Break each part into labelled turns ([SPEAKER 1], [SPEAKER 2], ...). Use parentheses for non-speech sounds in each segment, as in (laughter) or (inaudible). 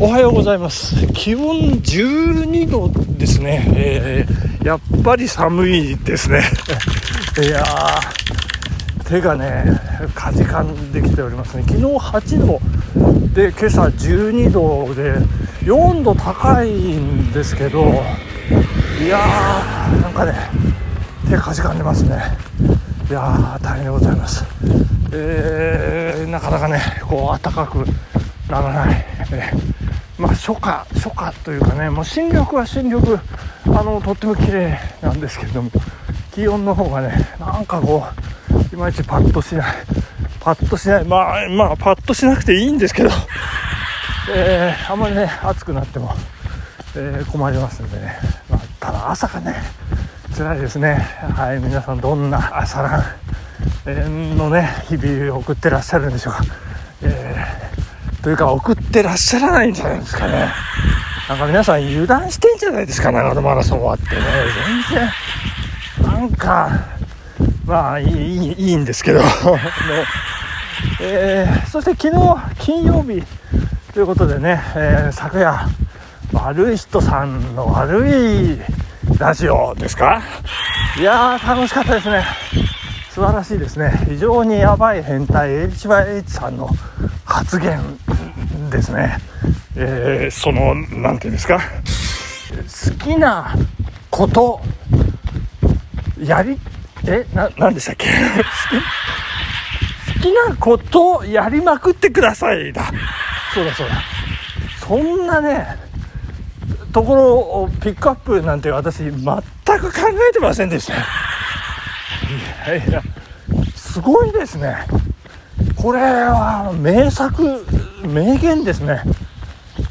[SPEAKER 1] おはようございます。気温12度ですね、えー、やっぱり寒いですね。(laughs) いや手がねかじかんできておりますね。昨日8度で今朝12度で4度高いんですけどいやーなんかね手かじかんでますね。いやー大変でございます。えー、なかなかねこう暖かくならない、えーまあ、初夏初夏というかねもう新緑は新緑あのとっても綺麗なんですけれども気温の方がねなんかこういまいちパッとしないパッとしないまあまあパッとしなくていいんですけど、(laughs) えー、あんまりね暑くなっても、えー、困りますんでね、まあ、ただ朝がね辛いですね。はい皆さんどんな朝ランのね日々を送ってらっしゃるんでしょうか、というか送ってらっしゃらないんじゃないですかね。なんか皆さん油断してんじゃないですか、長野マラソン終わってね。全然、なんか、まあいいいいんですけど、(laughs) ねえー、そして昨日金曜日ということでね、えー、昨夜、悪い人さんの悪いラジオですか？いやー楽しかったですね。素晴らしいですね。非常にやばい変態 HYH さんの発言ですね、えー、その何て言うんですか？好きなことやりえな何でしたっけ？(laughs) 好きなことやりまくってくださいだ。そうだそうだ。そんなねところをピックアップなんて私全く考えてませんでした。いやいや。すごいですねこれは名作名言ですね。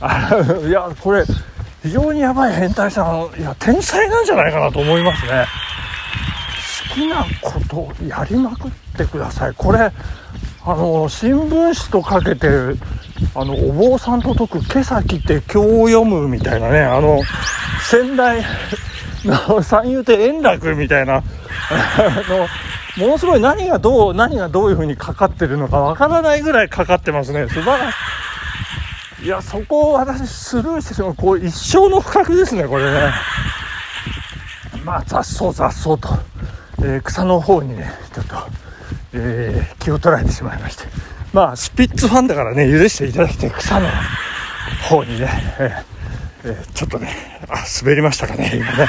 [SPEAKER 1] あ (laughs) いやこれ非常にやばい変態さんいや天才なんじゃないかなと思いますね。好きなことやりまくってください。これあの新聞紙とかけてあのお坊さんと解く今朝来て今日読むみたいなねあの先代の (laughs) 三遊亭円楽みたいな (laughs) あのものすごい何がどう、何がどういう風にかかってるのかわからないぐらいかかってますね。素晴らしい。いや、そこを私スルーしてしまう。こう、一生の不覚ですね、これね。まあ、雑草雑草と、えー、草の方にね、ちょっと、えー、気を取られてしまいまして。まあ、スピッツファンだからね、許していただきたい草の方にね、えー、えー、ちょっとね、あ、滑りましたかね、今ね。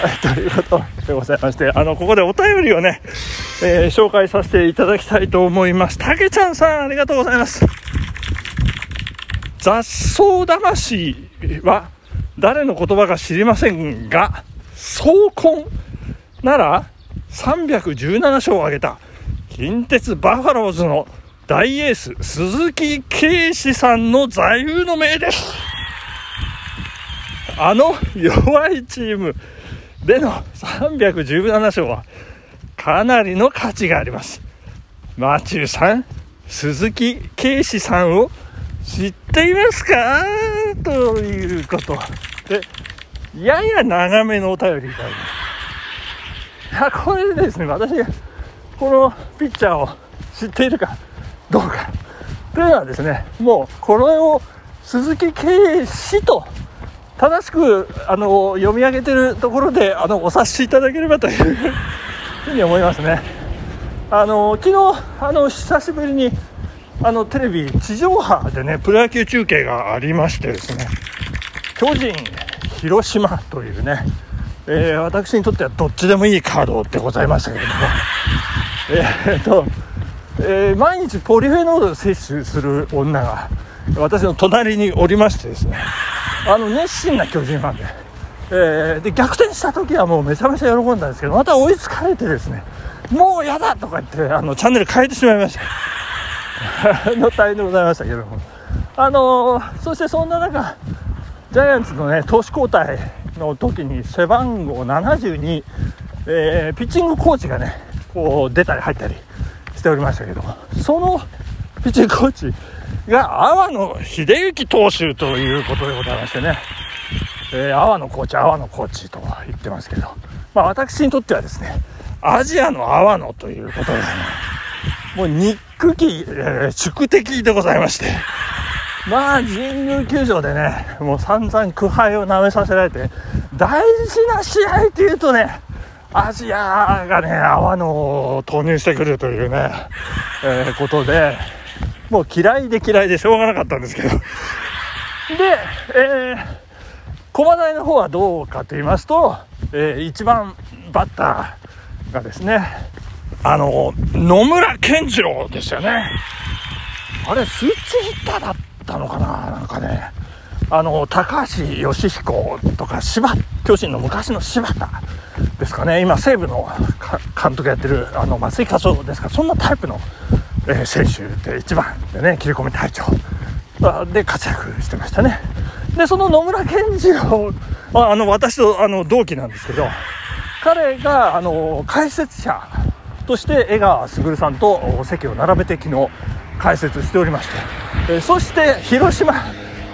[SPEAKER 1] はい、ということでございまして、あの、ここでお便りをね、えー、紹介させていただきたいと思います。たけちゃんさん、ありがとうございます。雑草魂は誰の言葉か知りませんが、総根なら317勝を挙げた近鉄バファローズの大エース鈴木啓士さんの座右の銘です。あの弱いチーム、での317勝はかなりの価値があります。マチューさん、鈴木啓士さんを知っていますか？ということで、やや長めのお便りいただきました。いや、これでですね、私がこのピッチャーを知っているかどうかというのはですね、もうこれを鈴木啓士と正しくあの読み上げてるところであのお察しいただければというふうに思いますね。あの昨日あの久しぶりにあのテレビ地上波でねプロ野球中継がありましてですね。巨人広島というね、えー、私にとってはどっちでもいいカードでございましたけれども。え、っと、えー、毎日ポリフェノールを摂取する女が私の隣におりましてですね。あの熱心な巨人ファンで,、えー、で逆転した時はもうめちゃめちゃ喜んだんですけどまた追いつかれてですねもうやだとか言ってあのチャンネル変えてしまいました。(laughs) の大変でございましたけども。あのー、そしてそんな中ジャイアンツのね投手交代の時に背番号72、えー、ピッチングコーチがねこう出たり入ったりしておりましたけどそのピッチングコーチが、阿波野秀幸投手ということでございましてね、えー、阿波野コーチ、阿波野コーチとは言ってますけど、まあ私にとってはですね、アジアの阿波野ということですね、もう憎き、えー、宿敵でございまして、まあ神宮球場でねもう散々苦杯を舐めさせられて大事な試合っていうとねアジアがね泡野を投入してくるというね、えー、ことでもう嫌いで嫌いでしょうがなかったんですけど。で、えー、駒大の方はどうかと言いますと、えー、1番バッターがですねあの野村健次郎ですよね。あれスイッチヒッターだったのかななんかね。あの高橋義彦とか柴巨人の昔の柴田ですかね。今西武の監督やってるあの松井稼頭ですか。そんなタイプの、えー、選手で1番でね切り込み隊長。で活躍してましたね。でその野村健次郎あの私とあの同期なんですけど彼があの解説者として江川卓さんと席を並べて昨日解説しておりまして、えそして広島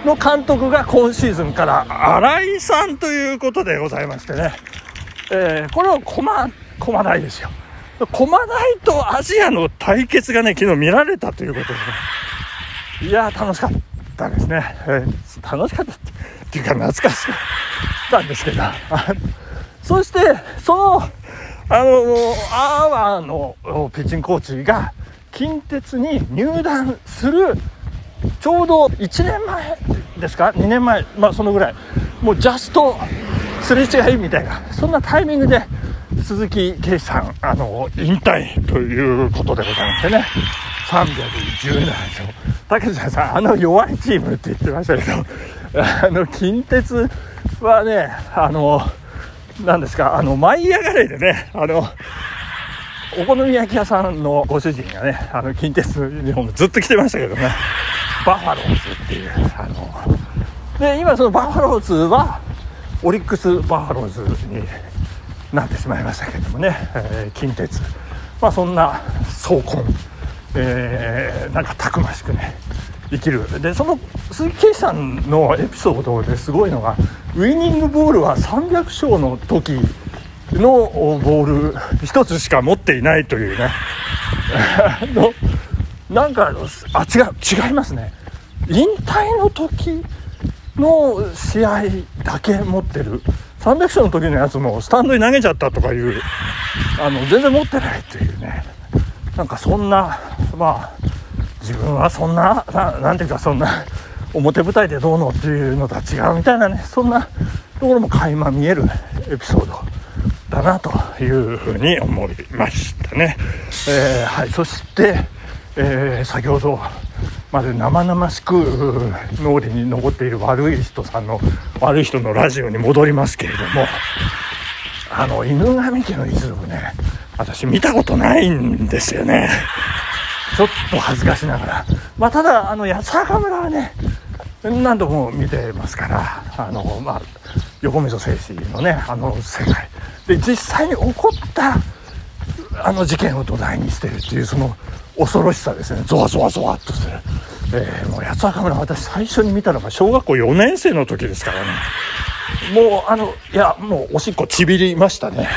[SPEAKER 1] の監督が今シーズンから新井さんということでございましてね、えー、これは駒駒大ですよ。(laughs) 駒大とアジアの対決がね昨日見られたということで。ねいや楽しかったですね、えー、楽しかったっていうか懐かしかったんですけど。そしてそのあのアワーのピッチングコーチが近鉄に入団するちょうど1年前ですか？2年前まあそのぐらい。もうジャストすれ違いみたいなそんなタイミングで鈴木圭さんあの引退ということでございましてね。317勝竹田さんあの弱いチームって言ってましたけどあの近鉄はねあの何ですかあの舞い上がれでねあのお好み焼き屋さんのご主人がねあの近鉄ユニフォームずっと着てましたけどね。バファローズっていうあので今そのバファローズはオリックス・バファローズになってしまいましたけどもね、えー、近鉄。まあそんな草魂、えー、なんかたくましくね生きるで。その鈴木啓示さんのエピソードですごいのがウイニングボールは300勝の時のボール1つしか持っていないというね。(laughs) のなんかあ違う違いますね。引退の時の試合だけ持ってる。300勝の時のやつもスタンドに投げちゃったとかいうあの全然持ってないというねなんかそんなまあ自分はそんななんていうかそんな表舞台でどうのっていうのとは違うみたいなねそんなところも垣間見えるエピソードだなというふうに思いましたね。えー、はい、そして、えー、先ほどまで生々しく脳裏に残っている悪い人さんの悪い人のラジオに戻りますけれどもあの犬神家の一族ね私見たことないんですよね。ちょっと恥ずかしながら。まあただあの八坂村はね何度も見てますからあのまあ横溝正史のねあの世界。で実際に起こったあの事件を土台にしてるっていうその恐ろしさですね。ゾワゾワゾワっとする、えー、もう八つ墓村私最初に見たのが小学校4年生の時ですからね。もうあのいやもうおしっこちびりましたね。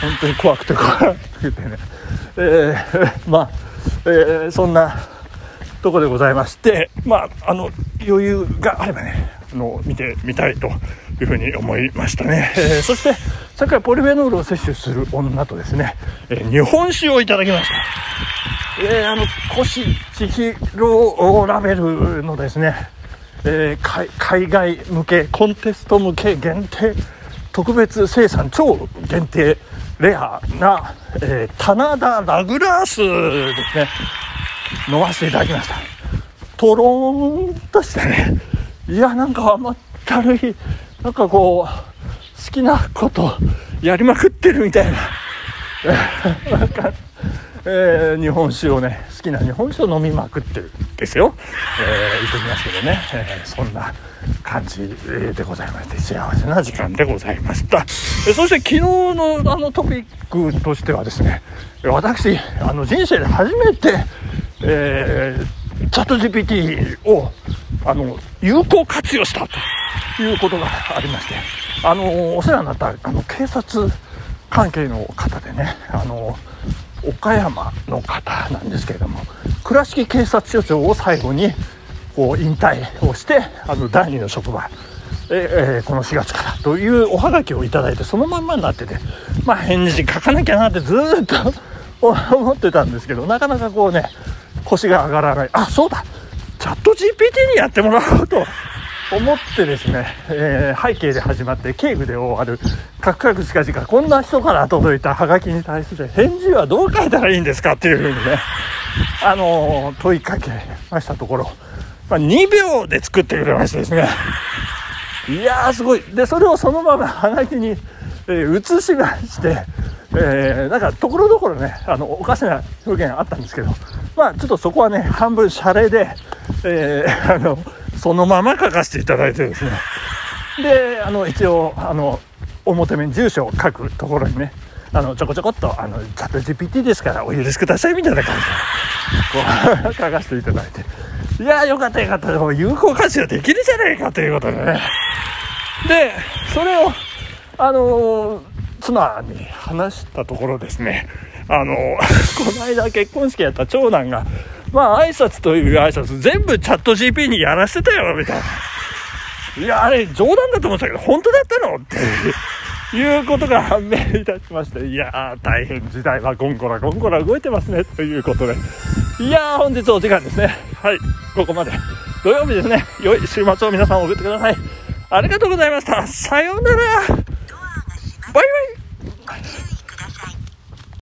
[SPEAKER 1] 本当に怖くて怖くてね。えー、まあ、えー、そんなとこでございましてまああの余裕があればねあの見てみたいというふうに思いましたね、えー、そしてさっきはポリフェノールを摂取する女とですね、えー、日本酒をいただきました。えー、あの越千尋ラベルのですね、えー、海外向けコンテスト向け限定特別生産超限定レアな、えー、棚田ラグラースですね。飲ませていただきました。とろーんとしてね。いやなんか甘ったるいなんかこう好きなことやりまくってるみたいな。なんかえー、日本酒をね好きな日本酒を飲みまくってるんですよ、えー、言ってきますけどね、えー、そんな感じでございまして幸せな時間でございました、そして昨日のあのトピックとしてはですね私あの人生で初めて、えー、チャット GPT をあの有効活用したということがありましてあのお世話になったあの警察関係の方でねあの岡山の方なんですけれども倉敷警察署長を最後にこう引退をしてあの第二の職場えー、この4月からというおはがきをいただいてそのまんまになっててまあ返事書かなきゃなってずっと思ってたんですけどなかなかこうね腰が上がらない。あそうだ。チャット GPT にやってもらおうと。思ってですね、えー、背景で始まって警部で終わるカクカクしかしかこんな人から届いたハガキに対する返事はどう書いたらいいんですかっていうふうにね、あのー、問いかけましたところ、まあ、2秒で作ってくれましてですね。いやーすごい。でそれをそのままハガキに、えー、移しましてえー、なんかところどころねあのおかしな表現あったんですけどまあちょっとそこはね半分シャレで、えー、あのそのまま書かせていただいてですね。であの一応あの表面住所を書くところにねあのちょこちょこっとあのチャット GPT ですからお許しくださいみたいな感じでこう (laughs) 書かせていただいて。いやよかったよかった。有効活用できるじゃないかということでね。でそれをあのー妻に話したところですね、あの、(laughs) この間結婚式やった長男が、まあ挨拶という挨拶全部チャット GP にやらせてたよ、みたいな。いや、あれ冗談だと思ってたけど、本当だったのっていうことが判明いたしまして、いやー、大変時代はゴンゴラゴンゴラ動いてますね、ということで。いやー、本日お時間ですね。はい、ここまで。土曜日ですね。良い週末を皆さん送ってください。ありがとうございました。さようなら。バイバイ